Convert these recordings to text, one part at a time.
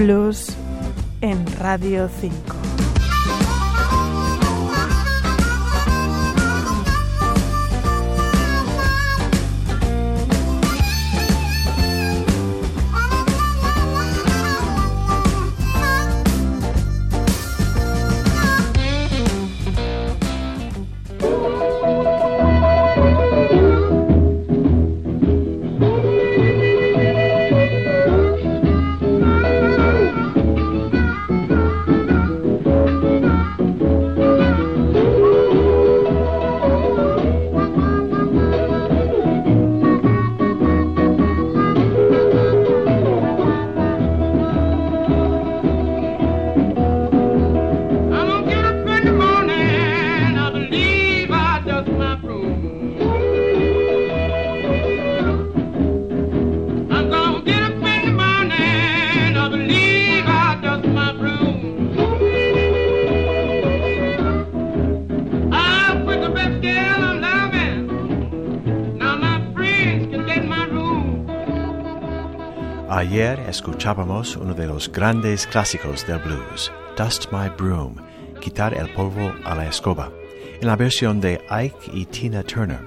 Blues en Radio 5. Ayer escuchábamos uno de los grandes clásicos del blues, Dust My Broom, Quitar el polvo a la escoba, en la versión de Ike y Tina Turner,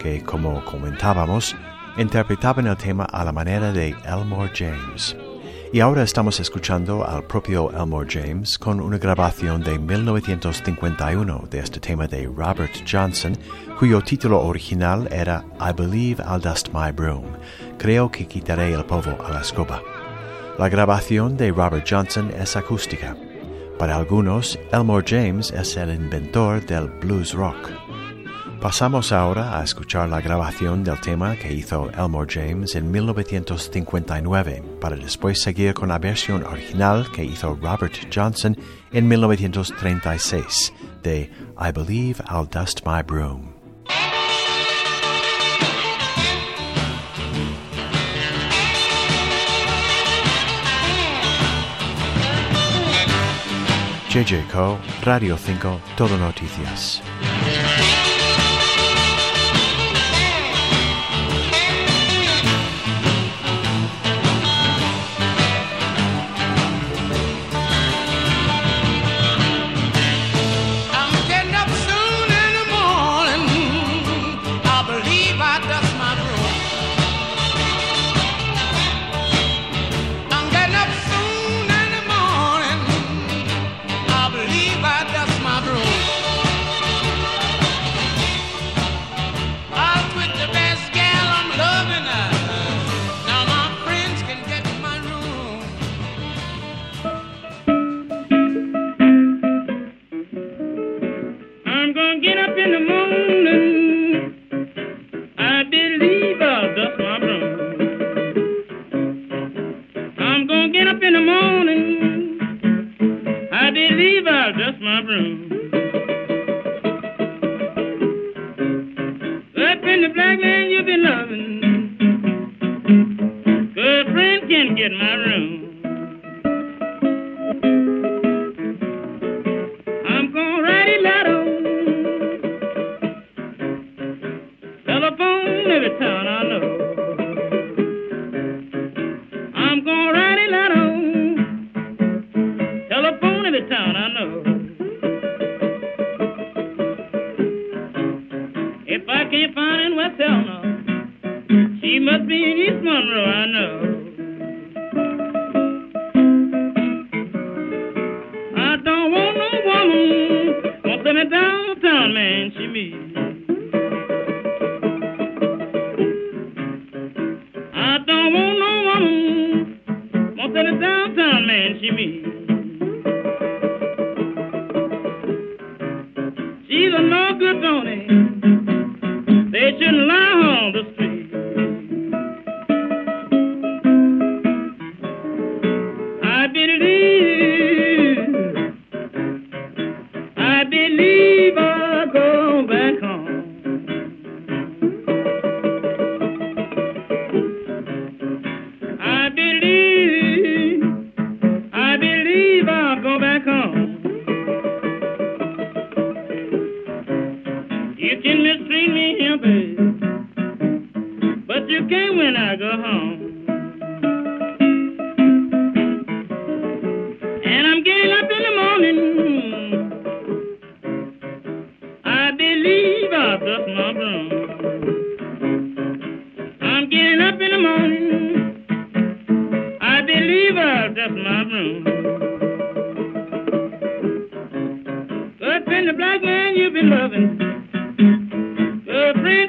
que, como comentábamos, interpretaban el tema a la manera de Elmore James. Y ahora estamos escuchando al propio Elmore James con una grabación de 1951 de este tema de Robert Johnson, cuyo título original era I Believe I'll Dust My Broom, creo que quitaré el polvo a la escoba. La grabación de Robert Johnson es acústica. Para algunos, Elmore James es el inventor del blues rock. Pasamos ahora a escuchar la grabación del tema que hizo Elmore James en 1959, para después seguir con la versión original que hizo Robert Johnson en 1936 de I Believe I'll Dust My Broom. JJ Co, Radio 5, Todo Noticias. I'll dust my broom. Up in the black man you've been loving. Good friend can't get my room. If I can't find in West Helena, she must be in East Monroe, I know. I don't want no woman, won't send me downtown, man, she meets. I don't want no woman, won't send me downtown, man, she meets. You can mistreat me, baby, but you can't when I go home.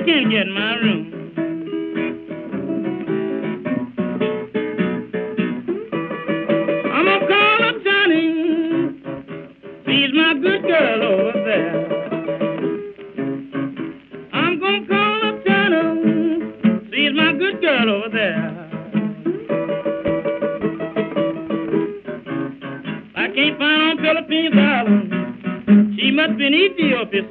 My room. I'm gonna call up Johnny. She's my good girl over there. I'm gonna call up Johnny. She's my good girl over there. I can't find on Philippines Island. She must be in Ethiopia